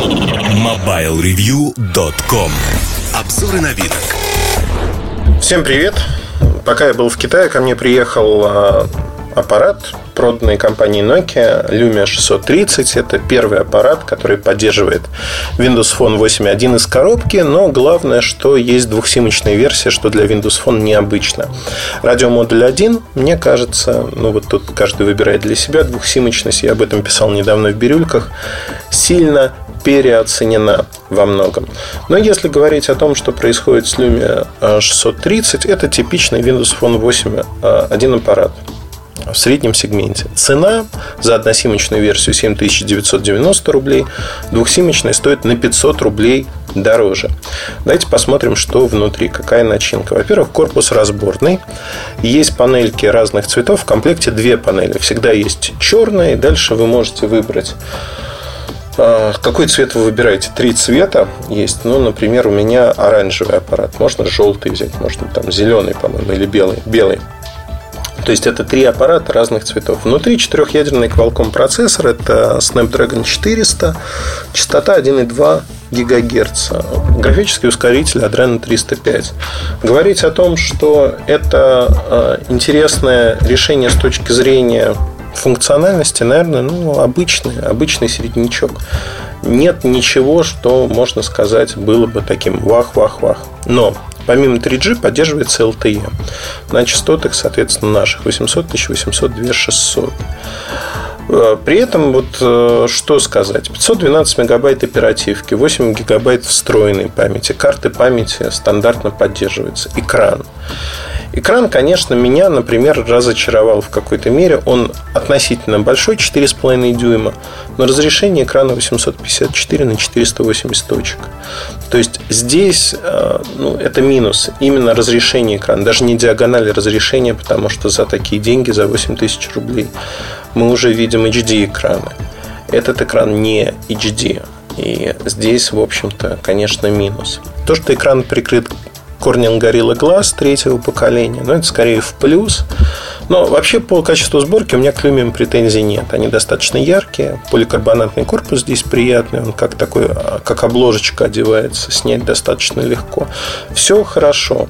MobileReview.com Обзоры новинок Всем привет! Пока я был в Китае, ко мне приехал а, аппарат, проданный компанией Nokia Lumia 630. Это первый аппарат, который поддерживает Windows Phone 8.1 из коробки, но главное, что есть двухсимочная версия, что для Windows Phone необычно. Радиомодуль 1, мне кажется, ну вот тут каждый выбирает для себя двухсимочность, я об этом писал недавно в Бирюльках, сильно переоценена во многом. Но если говорить о том, что происходит с Lumia 630, это типичный Windows Phone 8 один аппарат в среднем сегменте. Цена за односимочную версию 7990 рублей, двухсимочная стоит на 500 рублей дороже. Давайте посмотрим, что внутри, какая начинка. Во-первых, корпус разборный. Есть панельки разных цветов. В комплекте две панели. Всегда есть черная, и дальше вы можете выбрать а, какой цвет вы выбираете? Три цвета есть. Ну, например, у меня оранжевый аппарат. Можно желтый взять, можно там зеленый, по-моему, или белый. Белый. То есть это три аппарата разных цветов. Внутри четырехъядерный Qualcomm процессор. Это Snapdragon 400, частота 1,2 ГГц. Графический ускоритель Adreno 305. Говорить о том, что это а, интересное решение с точки зрения функциональности, наверное, ну, обычный, обычный середнячок. Нет ничего, что, можно сказать, было бы таким вах-вах-вах. Но помимо 3G поддерживается LTE на частотах, соответственно, наших 800, 1800, 2600. При этом вот э, что сказать? 512 мегабайт оперативки, 8 гигабайт встроенной памяти, карты памяти стандартно поддерживаются, экран. Экран, конечно, меня, например, разочаровал в какой-то мере. Он относительно большой, 4,5 дюйма, но разрешение экрана 854 на 480 точек. То есть здесь э, ну, это минус. Именно разрешение экрана, даже не диагонали разрешения, потому что за такие деньги, за 8 тысяч рублей, мы уже видим HD экраны. Этот экран не HD. И здесь, в общем-то, конечно, минус. То, что экран прикрыт Corning Gorilla Glass третьего поколения, но это скорее в плюс. Но вообще по качеству сборки у меня к Lumium претензий нет. Они достаточно яркие, поликарбонатный корпус здесь приятный, он как такой, как обложечка одевается, снять достаточно легко. Все хорошо.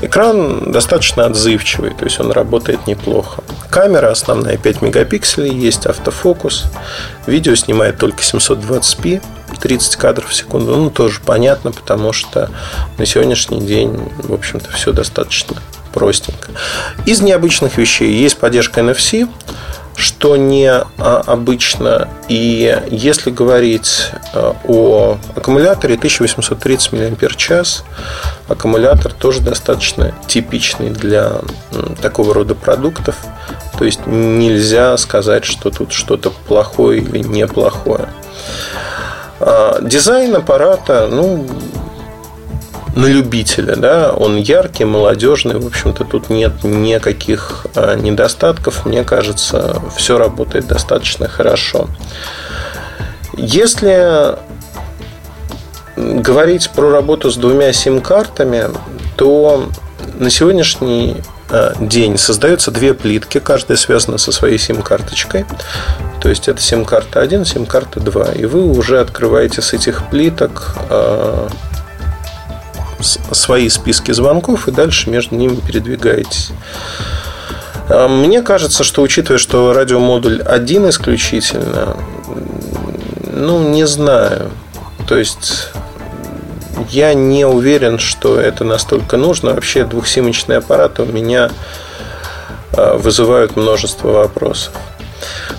Экран достаточно отзывчивый, то есть он работает неплохо. Камера основная 5 мегапикселей, есть автофокус. Видео снимает только 720p, 30 кадров в секунду. Ну, тоже понятно, потому что на сегодняшний день, в общем-то, все достаточно простенько. Из необычных вещей есть поддержка NFC, что не а, обычно. И если говорить а, о аккумуляторе 1830 мАч, аккумулятор тоже достаточно типичный для такого рода продуктов. То есть нельзя сказать, что тут что-то плохое или неплохое. А, дизайн аппарата, ну, на любителя, да, он яркий, молодежный, в общем-то, тут нет никаких а, недостатков, мне кажется, все работает достаточно хорошо. Если говорить про работу с двумя сим-картами, то на сегодняшний день создаются две плитки, каждая связана со своей сим-карточкой. То есть это сим-карта 1, сим-карта 2. И вы уже открываете с этих плиток э, свои списки звонков и дальше между ними передвигаетесь. А, мне кажется, что учитывая, что радиомодуль один исключительно, ну, не знаю. То есть я не уверен, что это настолько нужно. Вообще двухсимочные аппараты у меня вызывают множество вопросов.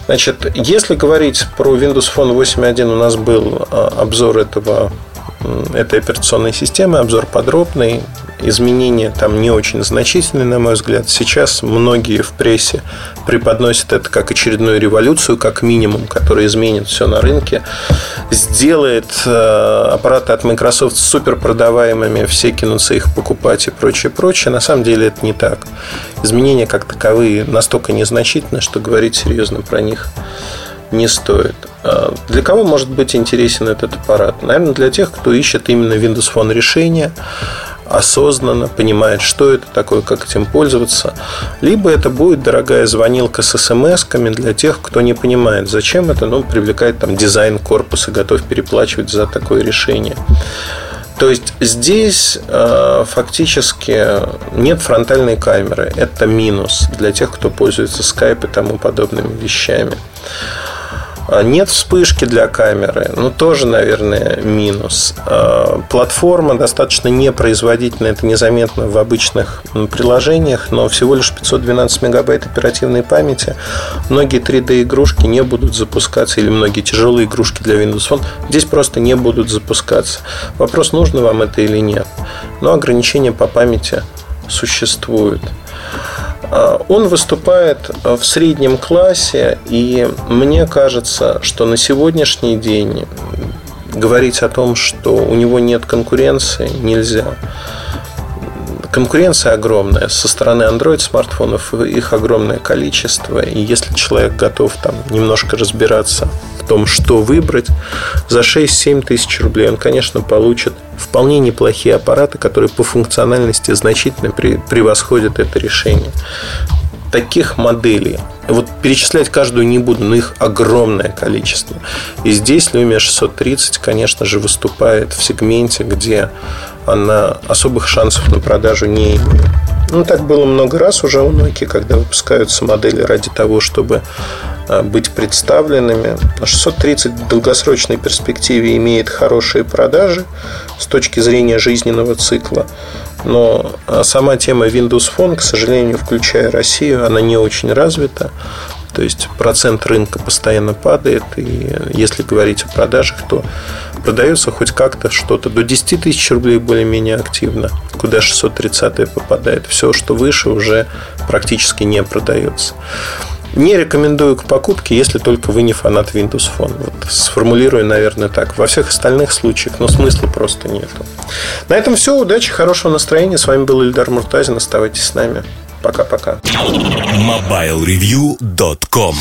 Значит, если говорить про Windows Phone 8.1, у нас был а, обзор этого этой операционной системы, обзор подробный. Изменения там не очень значительные, на мой взгляд. Сейчас многие в прессе преподносят это как очередную революцию, как минимум, которая изменит все на рынке, сделает э, аппараты от Microsoft супер продаваемыми, все кинутся их покупать и прочее, прочее. На самом деле это не так. Изменения как таковые настолько незначительны, что говорить серьезно про них не стоит. А для кого может быть интересен этот аппарат? Наверное, для тех, кто ищет именно Windows Phone решение. осознанно понимает, что это такое, как этим пользоваться. Либо это будет дорогая звонилка с смс-ками для тех, кто не понимает, зачем это, ну, привлекает там дизайн корпуса, готов переплачивать за такое решение. То есть здесь э, фактически нет фронтальной камеры. Это минус для тех, кто пользуется Skype и тому подобными вещами. А, нет вспышки для камеры, ну тоже, наверное, минус. А, платформа достаточно непроизводительная, это незаметно в обычных приложениях, но всего лишь 512 мегабайт оперативной памяти. Многие 3D-игрушки не будут запускаться, или многие тяжелые игрушки для Windows Phone здесь просто не будут запускаться. Вопрос, нужно вам это или нет. Но ограничения по памяти существуют. А, он выступает в среднем классе, и мне кажется, что на сегодняшний день говорить о том, что у него нет конкуренции, нельзя. Конкуренция огромная со стороны Android смартфонов, их огромное количество. И если человек готов там немножко разбираться в том, что выбрать, за 6-7 тысяч рублей он, конечно, получит вполне неплохие аппараты, которые по функциональности значительно превосходят это решение таких моделей. Вот перечислять каждую не буду, но их огромное количество. И здесь Lumia 630, конечно же, выступает в сегменте, где она особых шансов на продажу не имеет. Ну, так было много раз уже у Nokia, когда выпускаются модели ради того, чтобы быть представленными. 630 в долгосрочной перспективе имеет хорошие продажи с точки зрения жизненного цикла. Но а, сама тема Windows Phone, к сожалению, включая Россию, она не очень развита. То есть процент рынка постоянно падает. И если говорить о продажах, то продается хоть как-то что-то до 10 тысяч рублей более-менее активно, куда 630 попадает. Все, что выше, уже практически не продается. Не рекомендую к покупке, если только вы не фанат Windows Phone. Вот сформулирую, наверное, так. Во всех остальных случаях, но смысла просто нету. На этом все. Удачи, хорошего настроения. С вами был Ильдар Муртазин. Оставайтесь с нами. Пока-пока. MobileReview.com